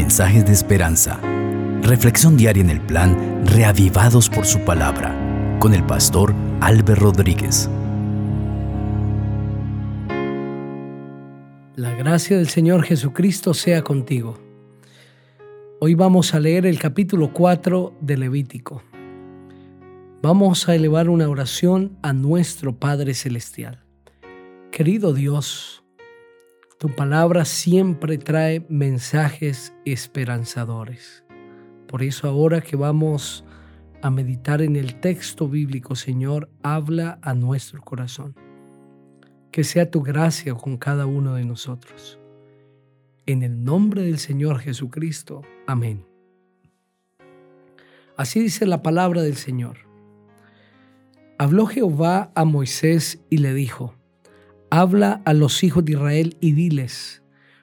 mensajes de esperanza. Reflexión diaria en el plan Reavivados por su palabra con el pastor Álvaro Rodríguez. La gracia del Señor Jesucristo sea contigo. Hoy vamos a leer el capítulo 4 de Levítico. Vamos a elevar una oración a nuestro Padre Celestial. Querido Dios, tu palabra siempre trae mensajes esperanzadores. Por eso ahora que vamos a meditar en el texto bíblico, Señor, habla a nuestro corazón. Que sea tu gracia con cada uno de nosotros. En el nombre del Señor Jesucristo. Amén. Así dice la palabra del Señor. Habló Jehová a Moisés y le dijo, habla a los hijos de Israel y diles,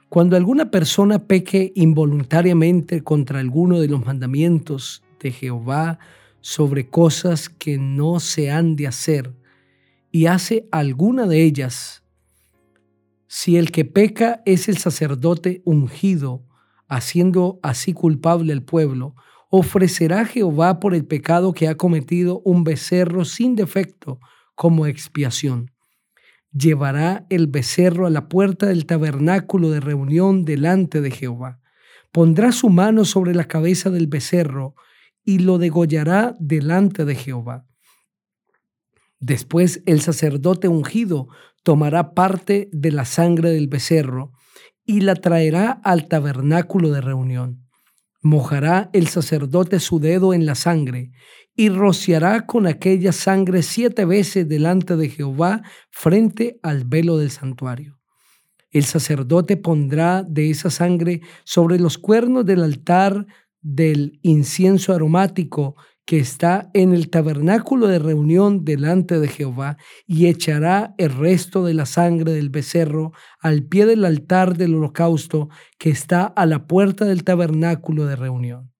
cuando alguna persona peque involuntariamente contra alguno de los mandamientos de Jehová sobre cosas que no se han de hacer, y hace alguna de ellas, si el que peca es el sacerdote ungido, haciendo así culpable al pueblo, ofrecerá Jehová por el pecado que ha cometido un becerro sin defecto como expiación llevará el becerro a la puerta del tabernáculo de reunión delante de Jehová. Pondrá su mano sobre la cabeza del becerro y lo degollará delante de Jehová. Después el sacerdote ungido tomará parte de la sangre del becerro y la traerá al tabernáculo de reunión. Mojará el sacerdote su dedo en la sangre y rociará con aquella sangre siete veces delante de Jehová frente al velo del santuario. El sacerdote pondrá de esa sangre sobre los cuernos del altar del incienso aromático que está en el tabernáculo de reunión delante de Jehová y echará el resto de la sangre del becerro al pie del altar del holocausto que está a la puerta del tabernáculo de reunión.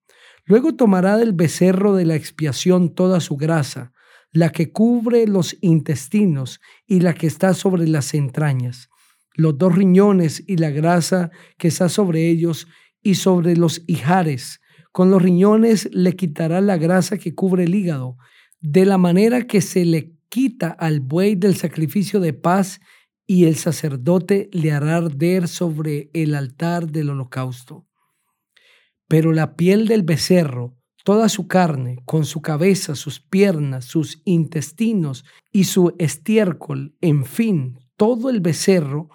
Luego tomará del becerro de la expiación toda su grasa, la que cubre los intestinos y la que está sobre las entrañas, los dos riñones y la grasa que está sobre ellos y sobre los hijares. Con los riñones le quitará la grasa que cubre el hígado, de la manera que se le quita al buey del sacrificio de paz y el sacerdote le hará arder sobre el altar del holocausto. Pero la piel del becerro, toda su carne, con su cabeza, sus piernas, sus intestinos y su estiércol, en fin, todo el becerro,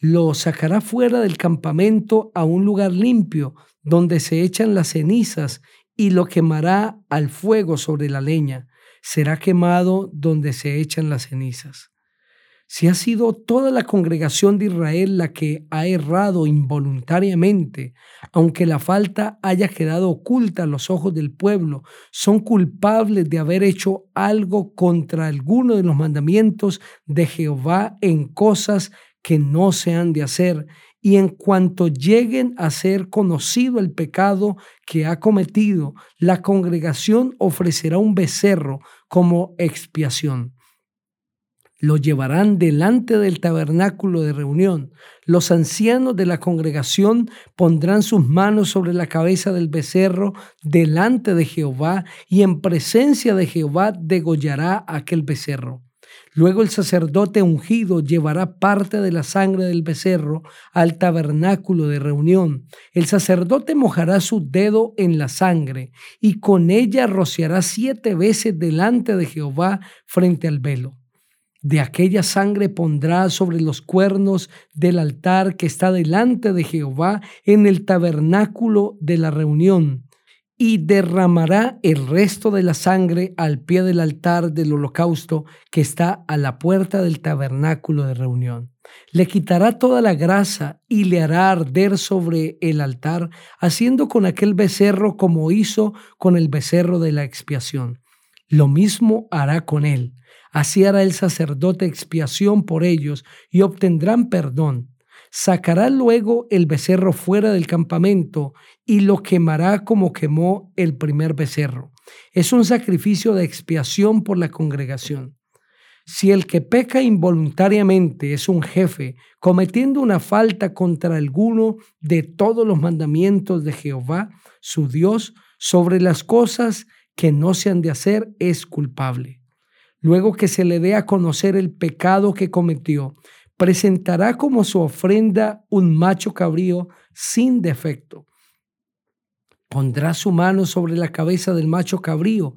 lo sacará fuera del campamento a un lugar limpio donde se echan las cenizas y lo quemará al fuego sobre la leña. Será quemado donde se echan las cenizas si ha sido toda la congregación de Israel la que ha errado involuntariamente, aunque la falta haya quedado oculta a los ojos del pueblo, son culpables de haber hecho algo contra alguno de los mandamientos de Jehová en cosas que no se han de hacer, y en cuanto lleguen a ser conocido el pecado que ha cometido, la congregación ofrecerá un becerro como expiación lo llevarán delante del tabernáculo de reunión. Los ancianos de la congregación pondrán sus manos sobre la cabeza del becerro delante de Jehová y en presencia de Jehová degollará aquel becerro. Luego el sacerdote ungido llevará parte de la sangre del becerro al tabernáculo de reunión. El sacerdote mojará su dedo en la sangre y con ella rociará siete veces delante de Jehová frente al velo. De aquella sangre pondrá sobre los cuernos del altar que está delante de Jehová en el tabernáculo de la reunión, y derramará el resto de la sangre al pie del altar del holocausto que está a la puerta del tabernáculo de reunión. Le quitará toda la grasa y le hará arder sobre el altar, haciendo con aquel becerro como hizo con el becerro de la expiación. Lo mismo hará con él Así hará el sacerdote expiación por ellos y obtendrán perdón. Sacará luego el becerro fuera del campamento y lo quemará como quemó el primer becerro. Es un sacrificio de expiación por la congregación. Si el que peca involuntariamente es un jefe, cometiendo una falta contra alguno de todos los mandamientos de Jehová, su Dios, sobre las cosas que no se han de hacer, es culpable. Luego que se le dé a conocer el pecado que cometió, presentará como su ofrenda un macho cabrío sin defecto. Pondrá su mano sobre la cabeza del macho cabrío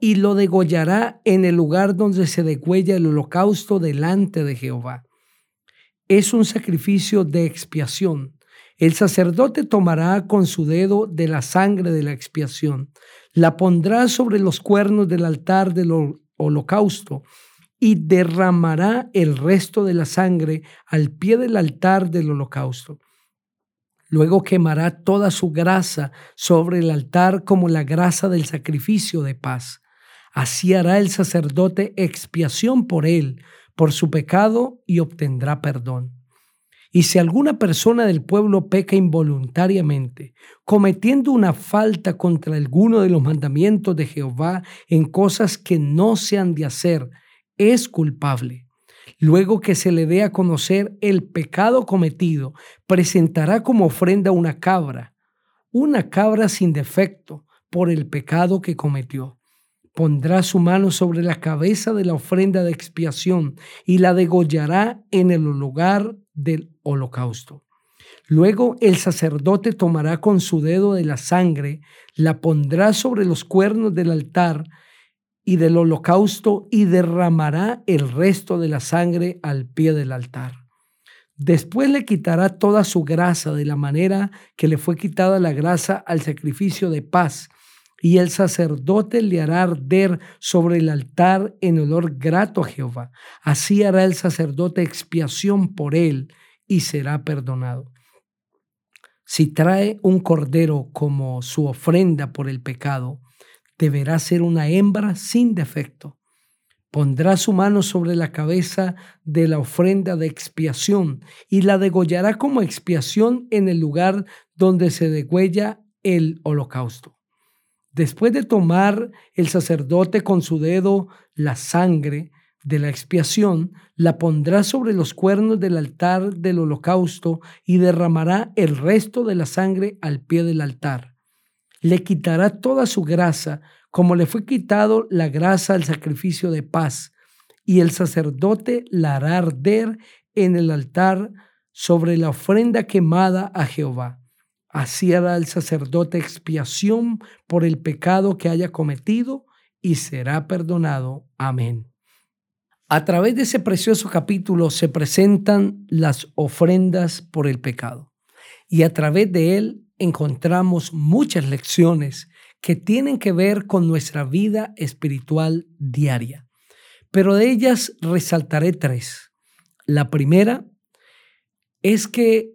y lo degollará en el lugar donde se degüella el holocausto delante de Jehová. Es un sacrificio de expiación. El sacerdote tomará con su dedo de la sangre de la expiación, la pondrá sobre los cuernos del altar del holocausto y derramará el resto de la sangre al pie del altar del holocausto. Luego quemará toda su grasa sobre el altar como la grasa del sacrificio de paz. Así hará el sacerdote expiación por él, por su pecado, y obtendrá perdón. Y si alguna persona del pueblo peca involuntariamente, cometiendo una falta contra alguno de los mandamientos de Jehová en cosas que no se han de hacer, es culpable. Luego que se le dé a conocer el pecado cometido, presentará como ofrenda una cabra, una cabra sin defecto por el pecado que cometió. Pondrá su mano sobre la cabeza de la ofrenda de expiación y la degollará en el lugar del holocausto. Luego el sacerdote tomará con su dedo de la sangre, la pondrá sobre los cuernos del altar y del holocausto y derramará el resto de la sangre al pie del altar. Después le quitará toda su grasa de la manera que le fue quitada la grasa al sacrificio de paz, y el sacerdote le hará arder sobre el altar en olor grato a Jehová. Así hará el sacerdote expiación por él y será perdonado. Si trae un cordero como su ofrenda por el pecado, deberá ser una hembra sin defecto. Pondrá su mano sobre la cabeza de la ofrenda de expiación y la degollará como expiación en el lugar donde se degüella el holocausto. Después de tomar el sacerdote con su dedo la sangre de la expiación, la pondrá sobre los cuernos del altar del holocausto y derramará el resto de la sangre al pie del altar le quitará toda su grasa, como le fue quitado la grasa al sacrificio de paz, y el sacerdote la hará arder en el altar sobre la ofrenda quemada a Jehová. Así hará el sacerdote expiación por el pecado que haya cometido y será perdonado. Amén. A través de ese precioso capítulo se presentan las ofrendas por el pecado y a través de él encontramos muchas lecciones que tienen que ver con nuestra vida espiritual diaria. Pero de ellas resaltaré tres. La primera es que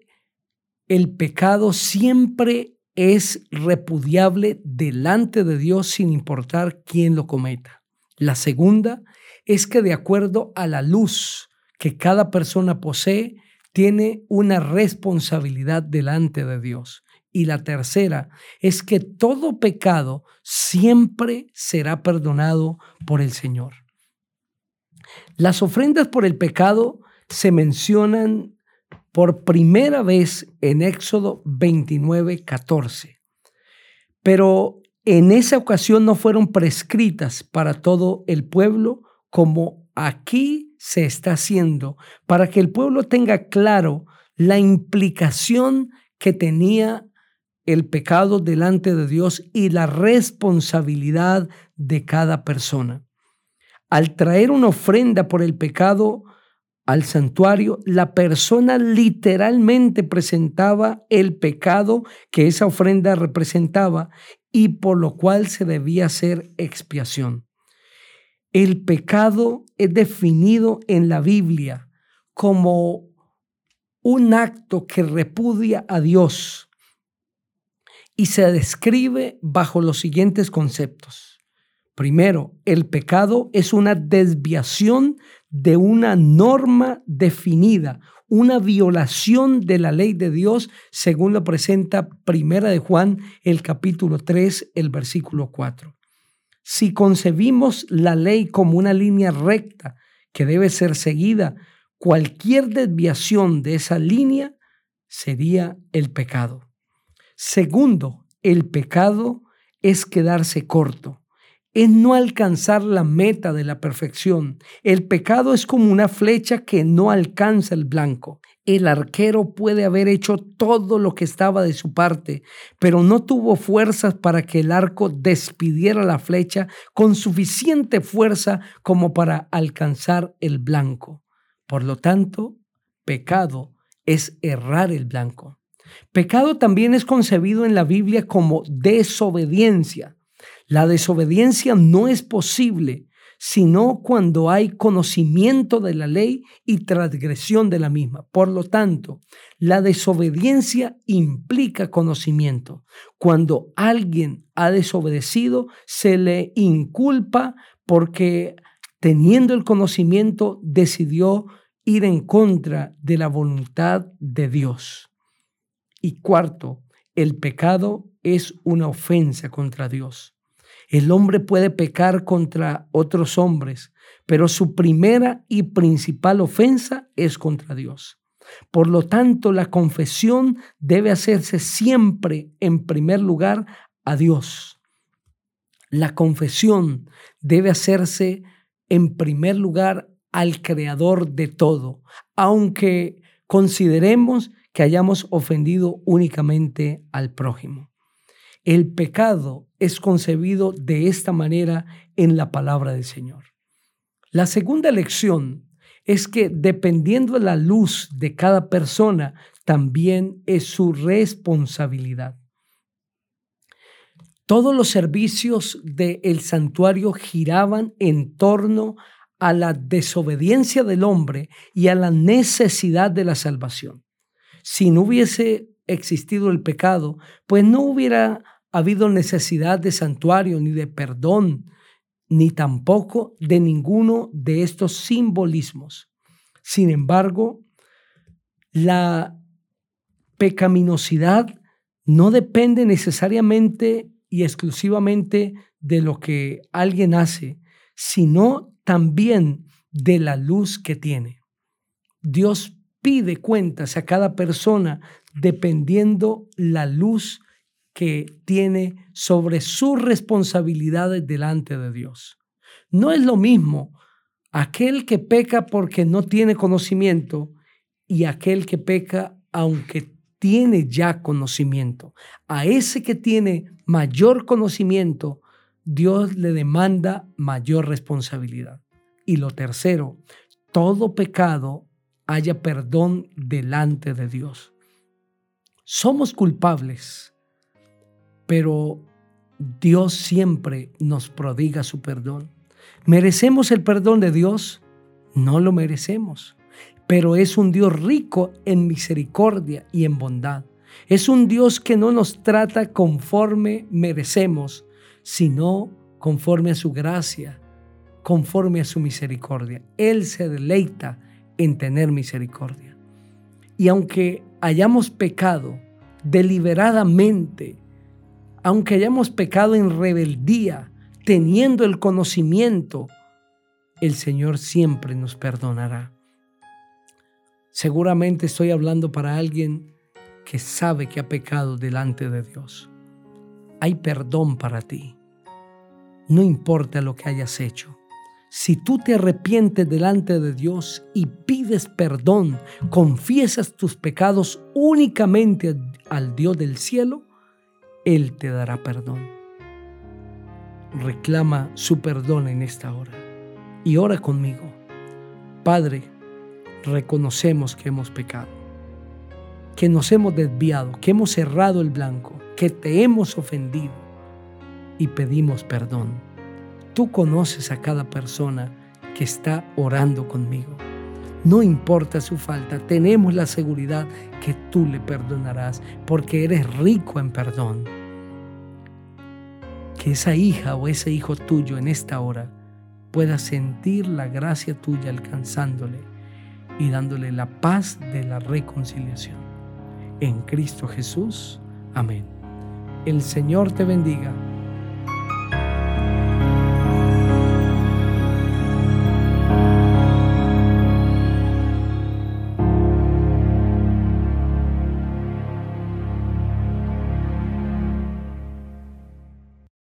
el pecado siempre es repudiable delante de Dios sin importar quién lo cometa. La segunda es que de acuerdo a la luz que cada persona posee, tiene una responsabilidad delante de Dios. Y la tercera es que todo pecado siempre será perdonado por el Señor. Las ofrendas por el pecado se mencionan por primera vez en Éxodo 29, 14. Pero en esa ocasión no fueron prescritas para todo el pueblo como aquí se está haciendo, para que el pueblo tenga claro la implicación que tenía el pecado delante de Dios y la responsabilidad de cada persona. Al traer una ofrenda por el pecado al santuario, la persona literalmente presentaba el pecado que esa ofrenda representaba y por lo cual se debía hacer expiación. El pecado es definido en la Biblia como un acto que repudia a Dios y se describe bajo los siguientes conceptos. Primero, el pecado es una desviación de una norma definida, una violación de la ley de Dios, según lo presenta Primera de Juan, el capítulo 3, el versículo 4. Si concebimos la ley como una línea recta que debe ser seguida. Cualquier desviación de esa línea sería el pecado. Segundo, el pecado es quedarse corto, es no alcanzar la meta de la perfección. El pecado es como una flecha que no alcanza el blanco. El arquero puede haber hecho todo lo que estaba de su parte, pero no tuvo fuerzas para que el arco despidiera la flecha con suficiente fuerza como para alcanzar el blanco. Por lo tanto, pecado es errar el blanco. Pecado también es concebido en la Biblia como desobediencia. La desobediencia no es posible sino cuando hay conocimiento de la ley y transgresión de la misma. Por lo tanto, la desobediencia implica conocimiento. Cuando alguien ha desobedecido, se le inculpa porque teniendo el conocimiento decidió ir en contra de la voluntad de Dios. Y cuarto, el pecado es una ofensa contra Dios. El hombre puede pecar contra otros hombres, pero su primera y principal ofensa es contra Dios. Por lo tanto, la confesión debe hacerse siempre en primer lugar a Dios. La confesión debe hacerse en primer lugar al Creador de todo, aunque consideremos que hayamos ofendido únicamente al prójimo. El pecado es concebido de esta manera en la palabra del Señor. La segunda lección es que dependiendo de la luz de cada persona, también es su responsabilidad. Todos los servicios del santuario giraban en torno a la desobediencia del hombre y a la necesidad de la salvación si no hubiese existido el pecado, pues no hubiera habido necesidad de santuario ni de perdón, ni tampoco de ninguno de estos simbolismos. Sin embargo, la pecaminosidad no depende necesariamente y exclusivamente de lo que alguien hace, sino también de la luz que tiene. Dios pide cuentas a cada persona dependiendo la luz que tiene sobre sus responsabilidades delante de Dios. No es lo mismo aquel que peca porque no tiene conocimiento y aquel que peca aunque tiene ya conocimiento. A ese que tiene mayor conocimiento, Dios le demanda mayor responsabilidad. Y lo tercero, todo pecado haya perdón delante de Dios. Somos culpables, pero Dios siempre nos prodiga su perdón. ¿Merecemos el perdón de Dios? No lo merecemos, pero es un Dios rico en misericordia y en bondad. Es un Dios que no nos trata conforme merecemos, sino conforme a su gracia, conforme a su misericordia. Él se deleita en tener misericordia. Y aunque hayamos pecado deliberadamente, aunque hayamos pecado en rebeldía, teniendo el conocimiento, el Señor siempre nos perdonará. Seguramente estoy hablando para alguien que sabe que ha pecado delante de Dios. Hay perdón para ti. No importa lo que hayas hecho. Si tú te arrepientes delante de Dios y pides perdón, confiesas tus pecados únicamente al Dios del cielo, Él te dará perdón. Reclama su perdón en esta hora y ora conmigo. Padre, reconocemos que hemos pecado, que nos hemos desviado, que hemos cerrado el blanco, que te hemos ofendido y pedimos perdón Tú conoces a cada persona que está orando conmigo. No importa su falta, tenemos la seguridad que tú le perdonarás porque eres rico en perdón. Que esa hija o ese hijo tuyo en esta hora pueda sentir la gracia tuya alcanzándole y dándole la paz de la reconciliación. En Cristo Jesús. Amén. El Señor te bendiga